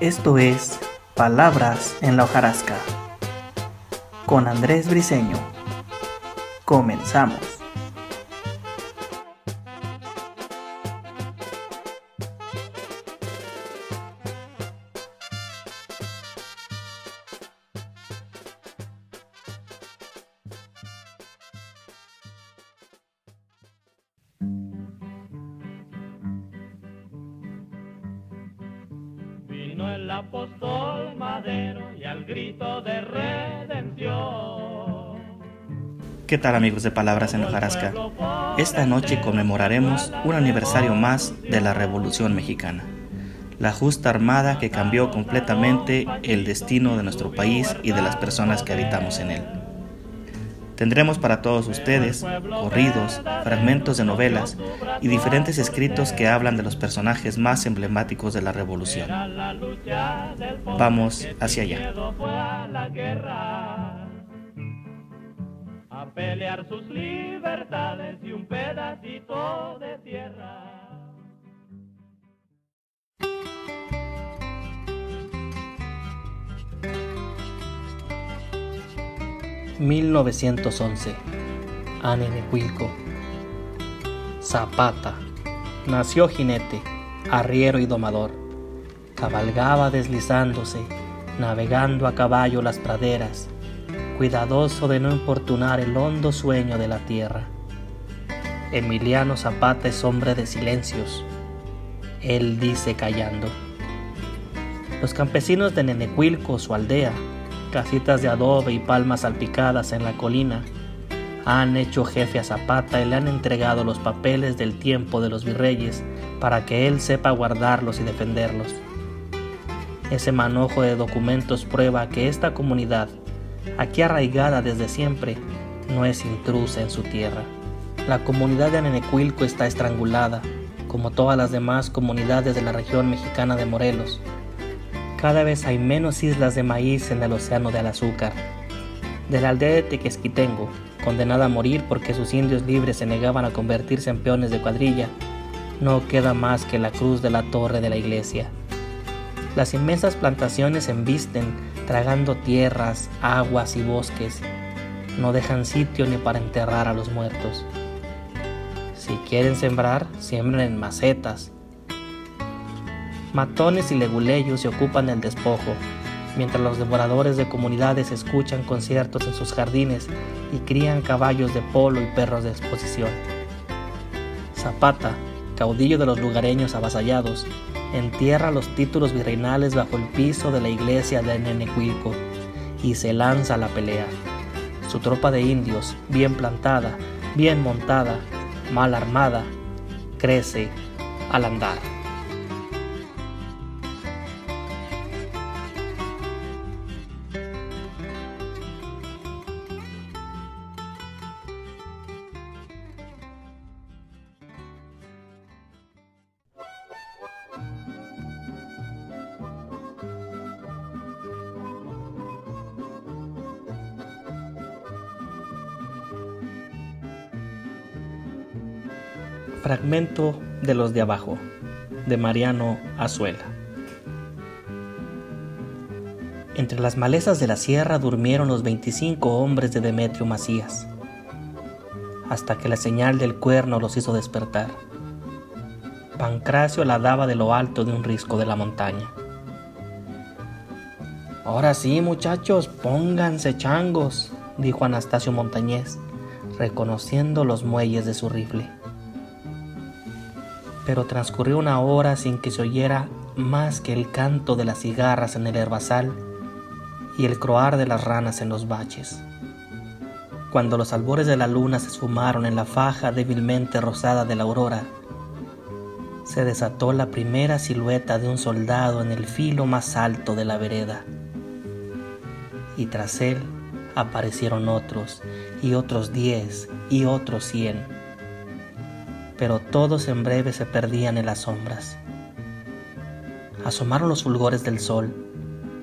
Esto es Palabras en la hojarasca con Andrés Briseño. Comenzamos. ¿Qué tal amigos de Palabras en Hojarasca? Esta noche conmemoraremos un aniversario más de la Revolución Mexicana, la justa armada que cambió completamente el destino de nuestro país y de las personas que habitamos en él. Tendremos para todos ustedes corridos, fragmentos de novelas y diferentes escritos que hablan de los personajes más emblemáticos de la revolución. Vamos hacia allá. Pelear sus libertades y un pedacito de tierra. 1911. Anenecuilco. Zapata. Nació jinete, arriero y domador. Cabalgaba deslizándose, navegando a caballo las praderas, cuidadoso de no importunar el hondo sueño de la tierra. Emiliano Zapata es hombre de silencios. Él dice callando. Los campesinos de Nenecuilco, su aldea, casitas de adobe y palmas salpicadas en la colina, han hecho jefe a Zapata y le han entregado los papeles del tiempo de los virreyes para que él sepa guardarlos y defenderlos. Ese manojo de documentos prueba que esta comunidad, aquí arraigada desde siempre, no es intrusa en su tierra. La comunidad de Anenecuilco está estrangulada, como todas las demás comunidades de la región mexicana de Morelos, cada vez hay menos islas de maíz en el océano del azúcar. De la aldea de Tequesquitengo, condenada a morir porque sus indios libres se negaban a convertirse en peones de cuadrilla, no queda más que la cruz de la torre de la iglesia. Las inmensas plantaciones embisten, tragando tierras, aguas y bosques. No dejan sitio ni para enterrar a los muertos. Si quieren sembrar, siembren en macetas, Matones y leguleyos se ocupan del despojo, mientras los devoradores de comunidades escuchan conciertos en sus jardines y crían caballos de polo y perros de exposición. Zapata, caudillo de los lugareños avasallados, entierra los títulos virreinales bajo el piso de la iglesia de Nenecuilco y se lanza a la pelea. Su tropa de indios, bien plantada, bien montada, mal armada, crece al andar. Fragmento de los de abajo, de Mariano Azuela. Entre las malezas de la sierra durmieron los 25 hombres de Demetrio Macías, hasta que la señal del cuerno los hizo despertar. Pancracio la daba de lo alto de un risco de la montaña. Ahora sí, muchachos, pónganse changos, dijo Anastasio Montañés, reconociendo los muelles de su rifle pero transcurrió una hora sin que se oyera más que el canto de las cigarras en el herbazal y el croar de las ranas en los baches. Cuando los albores de la luna se esfumaron en la faja débilmente rosada de la aurora, se desató la primera silueta de un soldado en el filo más alto de la vereda. Y tras él aparecieron otros, y otros diez, y otros cien pero todos en breve se perdían en las sombras. Asomaron los fulgores del sol,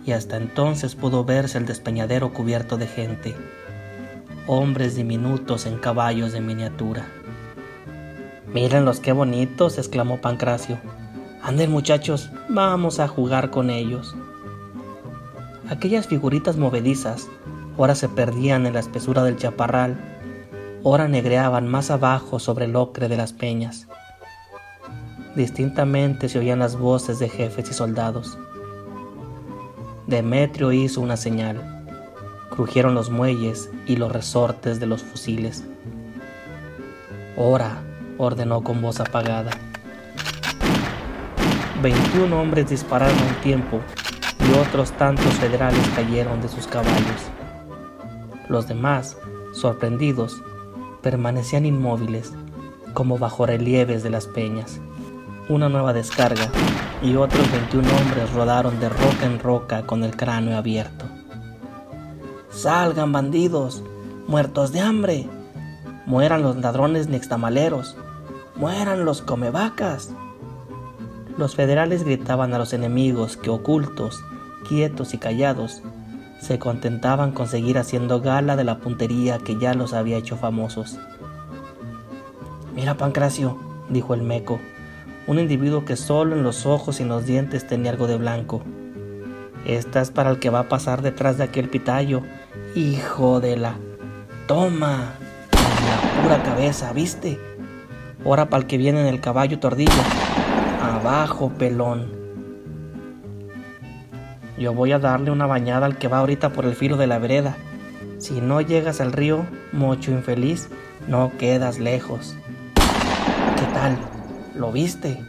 y hasta entonces pudo verse el despeñadero cubierto de gente, hombres diminutos en caballos de miniatura. Mírenlos qué bonitos, exclamó Pancracio. Anden muchachos, vamos a jugar con ellos. Aquellas figuritas movedizas ora se perdían en la espesura del chaparral, ora negreaban más abajo sobre el ocre de las peñas. Distintamente se oían las voces de jefes y soldados. Demetrio hizo una señal. Crujieron los muelles y los resortes de los fusiles. Ora, ordenó con voz apagada. Veintiún hombres dispararon a un tiempo y otros tantos federales cayeron de sus caballos. Los demás, sorprendidos, permanecían inmóviles, como bajo relieves de las peñas. Una nueva descarga y otros 21 hombres rodaron de roca en roca con el cráneo abierto. Salgan bandidos, muertos de hambre, mueran los ladrones nixtamaleros, mueran los comevacas. Los federales gritaban a los enemigos que ocultos, quietos y callados, se contentaban con seguir haciendo gala de la puntería que ya los había hecho famosos. Mira, Pancracio, dijo el meco, un individuo que solo en los ojos y en los dientes tenía algo de blanco. Esta es para el que va a pasar detrás de aquel pitayo. Hijo de la... Toma. la pura cabeza, ¿viste? Ahora para el que viene en el caballo tordillo. Abajo, pelón. Yo voy a darle una bañada al que va ahorita por el filo de la vereda. Si no llegas al río, mocho infeliz, no quedas lejos. ¿Qué tal? ¿Lo viste?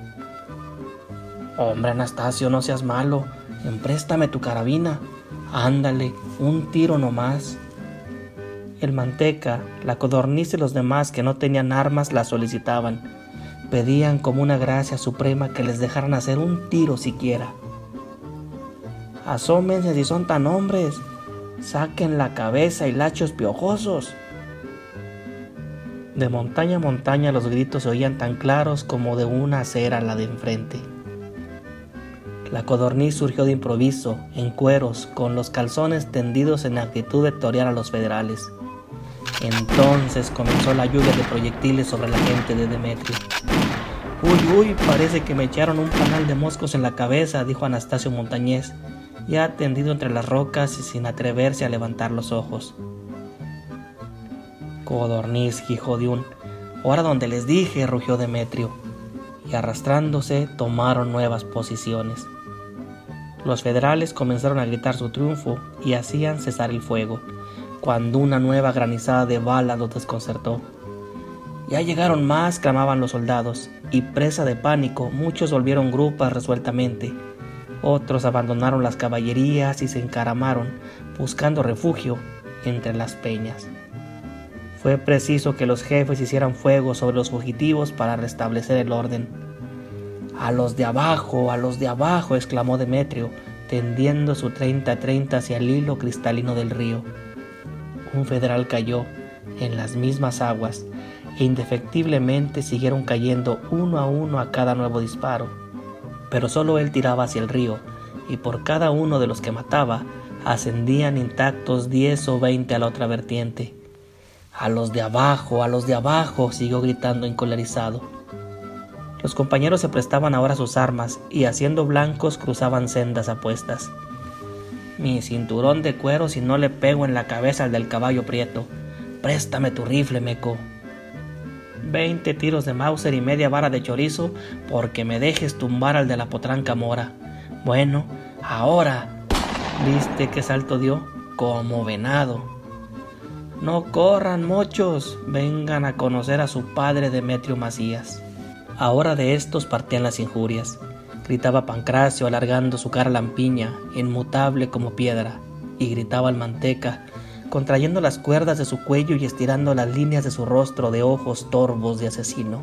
Hombre, Anastasio, no seas malo. Empréstame tu carabina. Ándale, un tiro nomás. El manteca, la codorniz y los demás que no tenían armas la solicitaban. Pedían como una gracia suprema que les dejaran hacer un tiro siquiera. Asómense si son tan hombres. Saquen la cabeza y lachos piojosos. De montaña a montaña los gritos se oían tan claros como de una acera la de enfrente. La codorniz surgió de improviso, en cueros, con los calzones tendidos en actitud de torear a los federales. Entonces comenzó la lluvia de proyectiles sobre la gente de Demetrio. Uy, uy, parece que me echaron un panal de moscos en la cabeza, dijo Anastasio Montañés, ya tendido entre las rocas y sin atreverse a levantar los ojos. Codorniz, hijo de un... Ahora donde les dije, rugió Demetrio, y arrastrándose tomaron nuevas posiciones. Los federales comenzaron a gritar su triunfo y hacían cesar el fuego, cuando una nueva granizada de balas los desconcertó. Ya llegaron más, clamaban los soldados, y presa de pánico, muchos volvieron grupas resueltamente, otros abandonaron las caballerías y se encaramaron, buscando refugio entre las peñas. Fue preciso que los jefes hicieran fuego sobre los fugitivos para restablecer el orden. A los de abajo, a los de abajo, exclamó Demetrio, tendiendo su 30-30 hacia el hilo cristalino del río. Un federal cayó en las mismas aguas e indefectiblemente siguieron cayendo uno a uno a cada nuevo disparo pero solo él tiraba hacia el río, y por cada uno de los que mataba, ascendían intactos diez o veinte a la otra vertiente. A los de abajo, a los de abajo, siguió gritando encolerizado. Los compañeros se prestaban ahora sus armas y haciendo blancos cruzaban sendas apuestas. Mi cinturón de cuero si no le pego en la cabeza al del caballo prieto. Préstame tu rifle, meco. 20 tiros de Mauser y media vara de chorizo porque me dejes tumbar al de la potranca mora. Bueno, ahora. ¿Viste qué salto dio? Como venado. No corran, mochos. Vengan a conocer a su padre Demetrio Macías. Ahora de estos partían las injurias. Gritaba Pancracio alargando su cara lampiña, inmutable como piedra, y gritaba el manteca contrayendo las cuerdas de su cuello y estirando las líneas de su rostro de ojos torvos de asesino.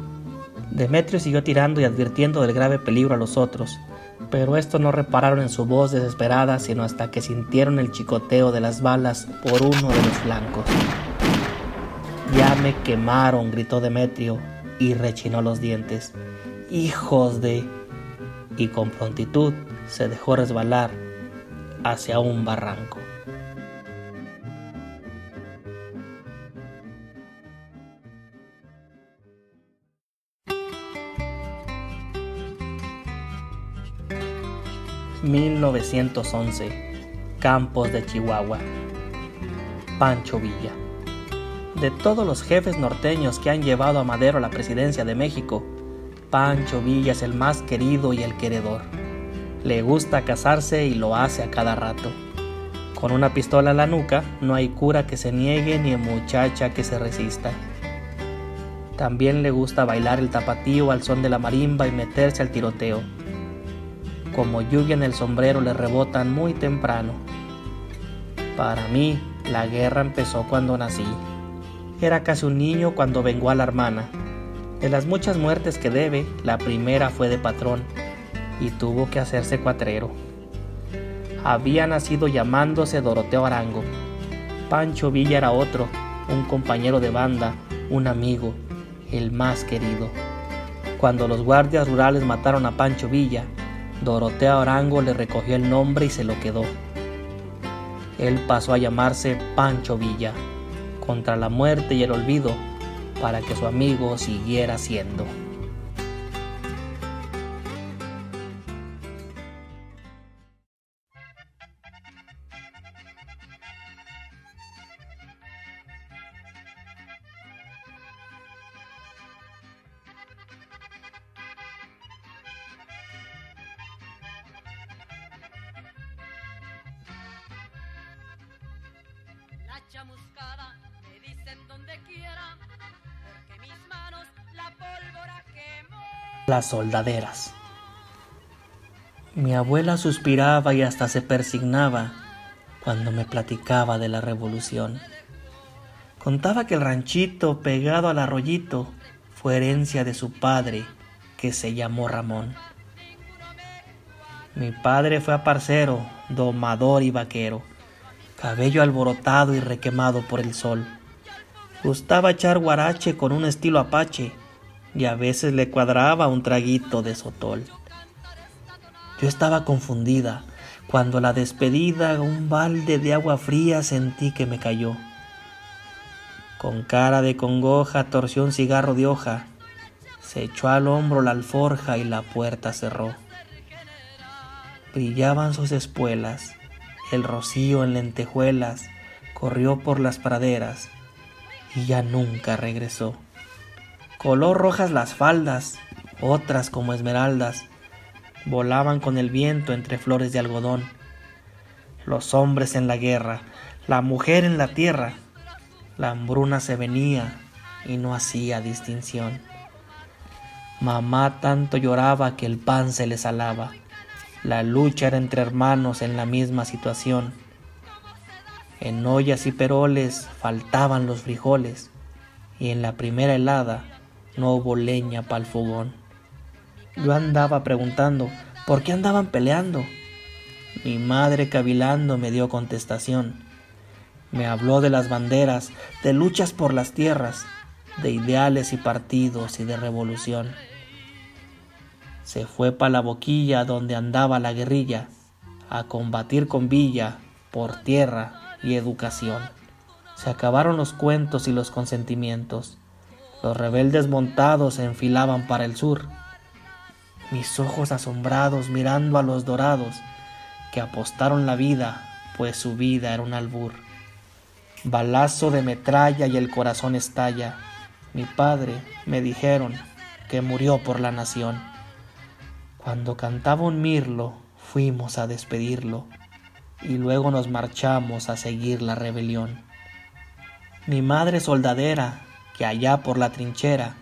Demetrio siguió tirando y advirtiendo del grave peligro a los otros, pero estos no repararon en su voz desesperada sino hasta que sintieron el chicoteo de las balas por uno de los flancos. Ya me quemaron, gritó Demetrio y rechinó los dientes. Hijos de... y con prontitud se dejó resbalar hacia un barranco. 1911, Campos de Chihuahua. Pancho Villa. De todos los jefes norteños que han llevado a Madero a la presidencia de México, Pancho Villa es el más querido y el queredor. Le gusta casarse y lo hace a cada rato. Con una pistola en la nuca, no hay cura que se niegue ni muchacha que se resista. También le gusta bailar el tapatío al son de la marimba y meterse al tiroteo. Como lluvia en el sombrero le rebotan muy temprano. Para mí, la guerra empezó cuando nací. Era casi un niño cuando vengó a la hermana. De las muchas muertes que debe, la primera fue de patrón y tuvo que hacerse cuatrero. Había nacido llamándose Doroteo Arango. Pancho Villa era otro, un compañero de banda, un amigo, el más querido. Cuando los guardias rurales mataron a Pancho Villa, Doroteo Arango le recogió el nombre y se lo quedó. Él pasó a llamarse Pancho Villa, contra la muerte y el olvido, para que su amigo siguiera siendo. Las soldaderas. Mi abuela suspiraba y hasta se persignaba cuando me platicaba de la revolución. Contaba que el ranchito pegado al arroyito fue herencia de su padre, que se llamó Ramón. Mi padre fue aparcero, domador y vaquero, cabello alborotado y requemado por el sol. Gustaba echar guarache con un estilo apache y a veces le cuadraba un traguito de sotol. Yo estaba confundida cuando a la despedida un balde de agua fría sentí que me cayó. Con cara de congoja torció un cigarro de hoja, se echó al hombro la alforja y la puerta cerró. Brillaban sus espuelas, el rocío en lentejuelas corrió por las praderas y ya nunca regresó. Color rojas las faldas, otras como esmeraldas, volaban con el viento entre flores de algodón. Los hombres en la guerra, la mujer en la tierra, la hambruna se venía y no hacía distinción. Mamá tanto lloraba que el pan se le salaba. La lucha era entre hermanos en la misma situación. En ollas y peroles faltaban los frijoles y en la primera helada no hubo leña para el fogón. Yo andaba preguntando por qué andaban peleando. Mi madre cavilando me dio contestación. Me habló de las banderas, de luchas por las tierras, de ideales y partidos y de revolución. Se fue pa' la boquilla donde andaba la guerrilla, a combatir con Villa por tierra y educación. Se acabaron los cuentos y los consentimientos. Los rebeldes montados se enfilaban para el sur. Mis ojos asombrados mirando a los dorados que apostaron la vida, pues su vida era un albur. Balazo de metralla y el corazón estalla. Mi padre, me dijeron, que murió por la nación. Cuando cantaba un mirlo, fuimos a despedirlo y luego nos marchamos a seguir la rebelión. Mi madre soldadera, que allá por la trinchera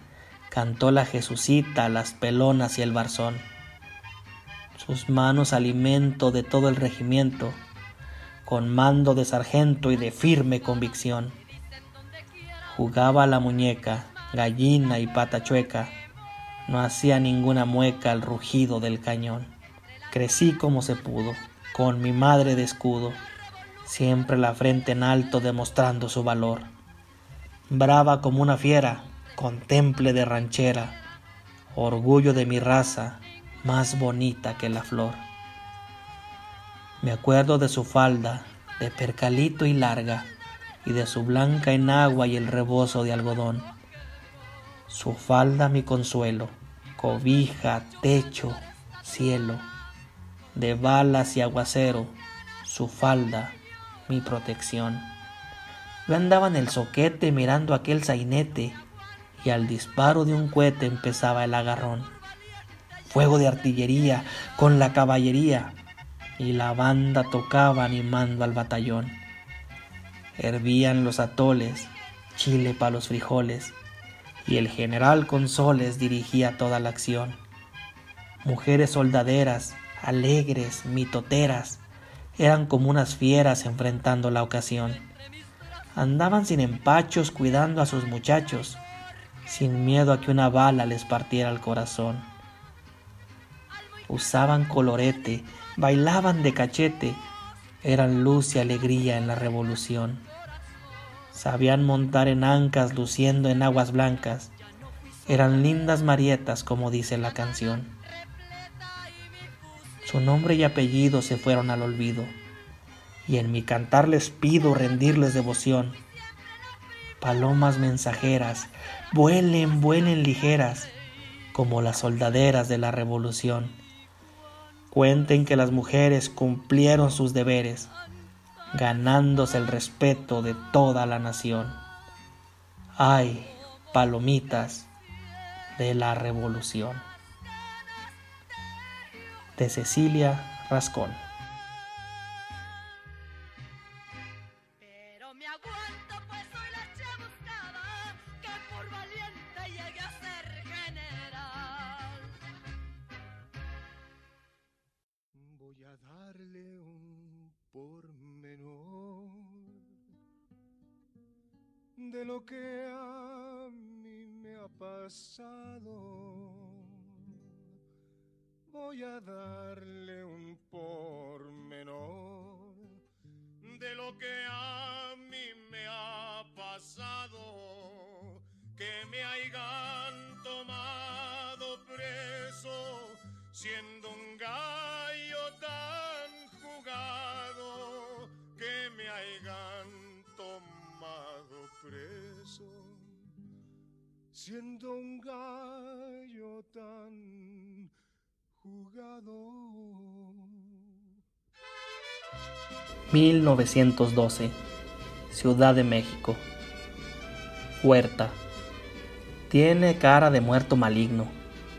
cantó la Jesucita, las pelonas y el barzón. Sus manos alimento de todo el regimiento, con mando de sargento y de firme convicción. Jugaba la muñeca, gallina y pata chueca, no hacía ninguna mueca al rugido del cañón. Crecí como se pudo, con mi madre de escudo, siempre la frente en alto demostrando su valor. Brava como una fiera, con temple de ranchera, orgullo de mi raza, más bonita que la flor. Me acuerdo de su falda, de percalito y larga, y de su blanca enagua y el rebozo de algodón. Su falda mi consuelo, cobija, techo, cielo. de balas y aguacero, su falda, mi protección. Yo andaba en el soquete mirando aquel sainete y al disparo de un cohete empezaba el agarrón. Fuego de artillería con la caballería y la banda tocaba animando al batallón. Hervían los atoles, chile para los frijoles y el general Consoles dirigía toda la acción. Mujeres soldaderas, alegres, mitoteras, eran como unas fieras enfrentando la ocasión. Andaban sin empachos cuidando a sus muchachos, sin miedo a que una bala les partiera el corazón. Usaban colorete, bailaban de cachete, eran luz y alegría en la revolución. Sabían montar en ancas luciendo en aguas blancas, eran lindas marietas como dice la canción. Su nombre y apellido se fueron al olvido, y en mi cantar les pido rendirles devoción. Palomas mensajeras, vuelen, vuelen ligeras, como las soldaderas de la revolución. Cuenten que las mujeres cumplieron sus deberes, ganándose el respeto de toda la nación. Ay, palomitas de la revolución de Cecilia Rascón. Pero me aguanto pues soy la chamuscada que por valiente llegué a ser general. Voy a darle un pormenor de lo que a mí me ha pasado. Voy a darle un pormenor de lo que a mí me ha pasado. Que me hayan tomado preso siendo un gallo tan jugado. Que me hayan tomado preso siendo un gallo tan jugado. 1912, Ciudad de México. Huerta. Tiene cara de muerto maligno.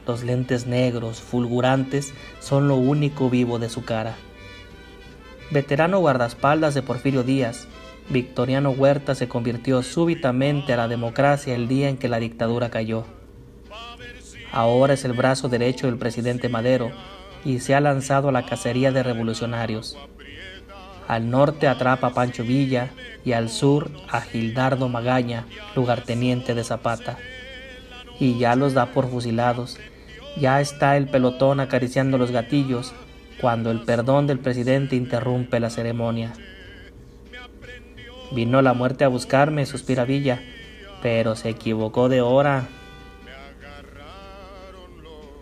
Los lentes negros, fulgurantes, son lo único vivo de su cara. Veterano guardaespaldas de Porfirio Díaz, Victoriano Huerta se convirtió súbitamente a la democracia el día en que la dictadura cayó. Ahora es el brazo derecho del presidente Madero y se ha lanzado a la cacería de revolucionarios. Al norte atrapa a Pancho Villa y al sur a Gildardo Magaña, lugarteniente de Zapata. Y ya los da por fusilados. Ya está el pelotón acariciando los gatillos cuando el perdón del presidente interrumpe la ceremonia. Vino la muerte a buscarme, suspira Villa, pero se equivocó de hora.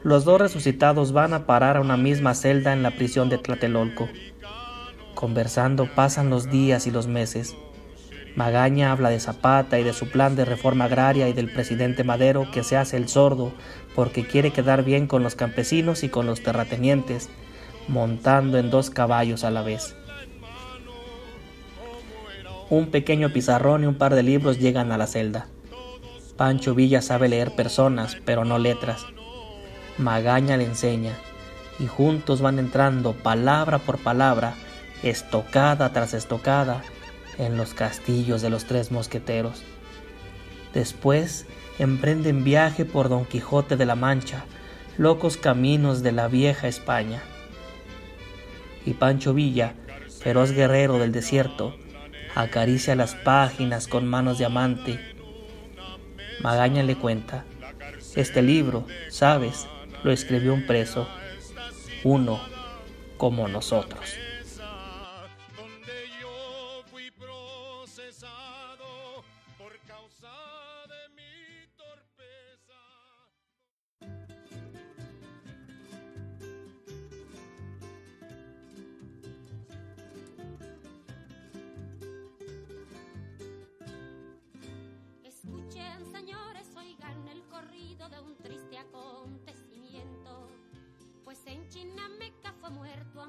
Los dos resucitados van a parar a una misma celda en la prisión de Tlatelolco. Conversando pasan los días y los meses. Magaña habla de Zapata y de su plan de reforma agraria y del presidente Madero que se hace el sordo porque quiere quedar bien con los campesinos y con los terratenientes, montando en dos caballos a la vez. Un pequeño pizarrón y un par de libros llegan a la celda. Pancho Villa sabe leer personas, pero no letras. Magaña le enseña, y juntos van entrando palabra por palabra, estocada tras estocada, en los castillos de los tres mosqueteros. Después emprenden viaje por Don Quijote de la Mancha, locos caminos de la vieja España. Y Pancho Villa, feroz guerrero del desierto, acaricia las páginas con manos de amante. Magaña le cuenta, este libro, sabes, lo escribió un preso, uno como nosotros.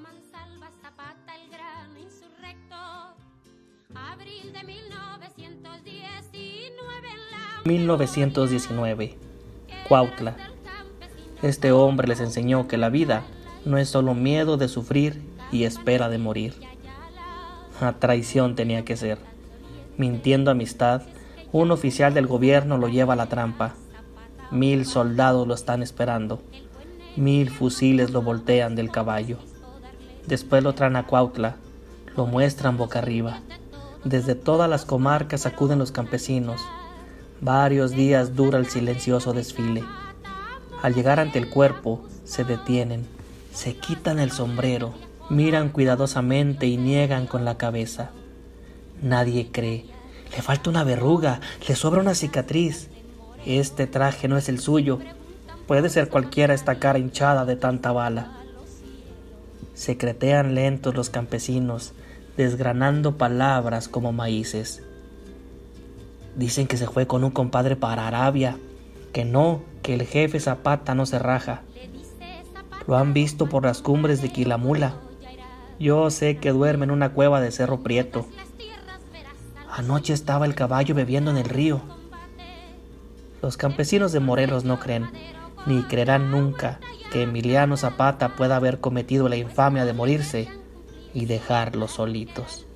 Mansalva, Zapata, el gran insurrecto. Abril de 1919 1919, Cuautla. Este hombre les enseñó que la vida no es solo miedo de sufrir y espera de morir. A traición tenía que ser. Mintiendo amistad, un oficial del gobierno lo lleva a la trampa. Mil soldados lo están esperando. Mil fusiles lo voltean del caballo. Después lo traen a Cuautla, lo muestran boca arriba. Desde todas las comarcas acuden los campesinos. Varios días dura el silencioso desfile. Al llegar ante el cuerpo, se detienen, se quitan el sombrero, miran cuidadosamente y niegan con la cabeza. Nadie cree. Le falta una verruga, le sobra una cicatriz. Este traje no es el suyo. Puede ser cualquiera esta cara hinchada de tanta bala. Secretean lentos los campesinos, desgranando palabras como maíces. Dicen que se fue con un compadre para Arabia, que no, que el jefe Zapata no se raja. Lo han visto por las cumbres de Quilamula. Yo sé que duerme en una cueva de Cerro Prieto. Anoche estaba el caballo bebiendo en el río. Los campesinos de Morelos no creen, ni creerán nunca que Emiliano Zapata pueda haber cometido la infamia de morirse y dejarlos solitos.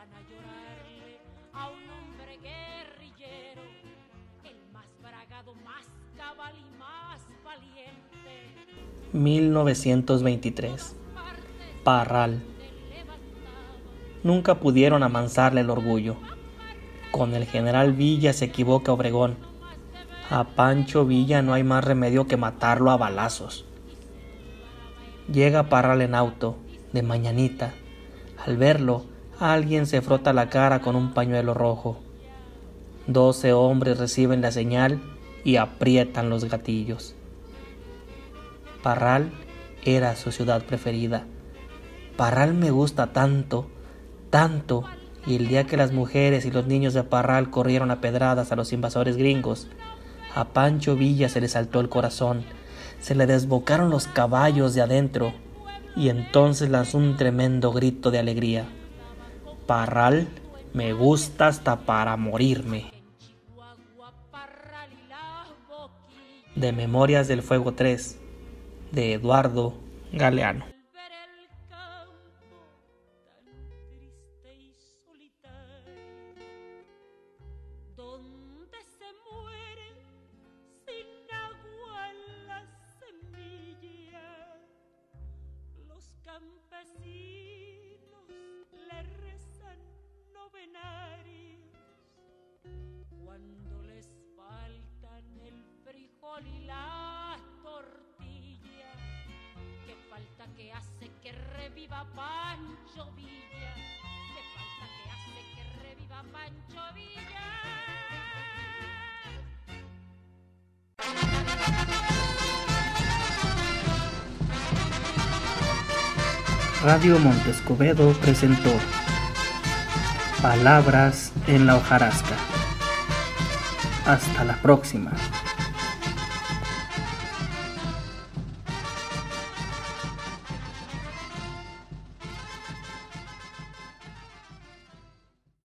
Van a llorarle a un hombre guerrillero, el más bragado, más cabal y más valiente. 1923. Partes Parral. Nunca pudieron amansarle el orgullo. Con el general Villa se equivoca Obregón. A Pancho Villa no hay más remedio que matarlo a balazos. Llega Parral en auto, de mañanita. Al verlo, alguien se frota la cara con un pañuelo rojo. Doce hombres reciben la señal y aprietan los gatillos. Parral era su ciudad preferida. Parral me gusta tanto, tanto, y el día que las mujeres y los niños de Parral corrieron a pedradas a los invasores gringos, a Pancho Villa se le saltó el corazón, se le desbocaron los caballos de adentro, y entonces lanzó un tremendo grito de alegría. Parral me gusta hasta para morirme. De Memorias del Fuego 3, de Eduardo Galeano. Cuando les faltan el frijol y la tortilla. Que falta que hace que reviva Pancho Villa. Que falta que hace que reviva Pancho Villa. Radio Montescobedo presentó Palabras en la hojarasca. Hasta la próxima.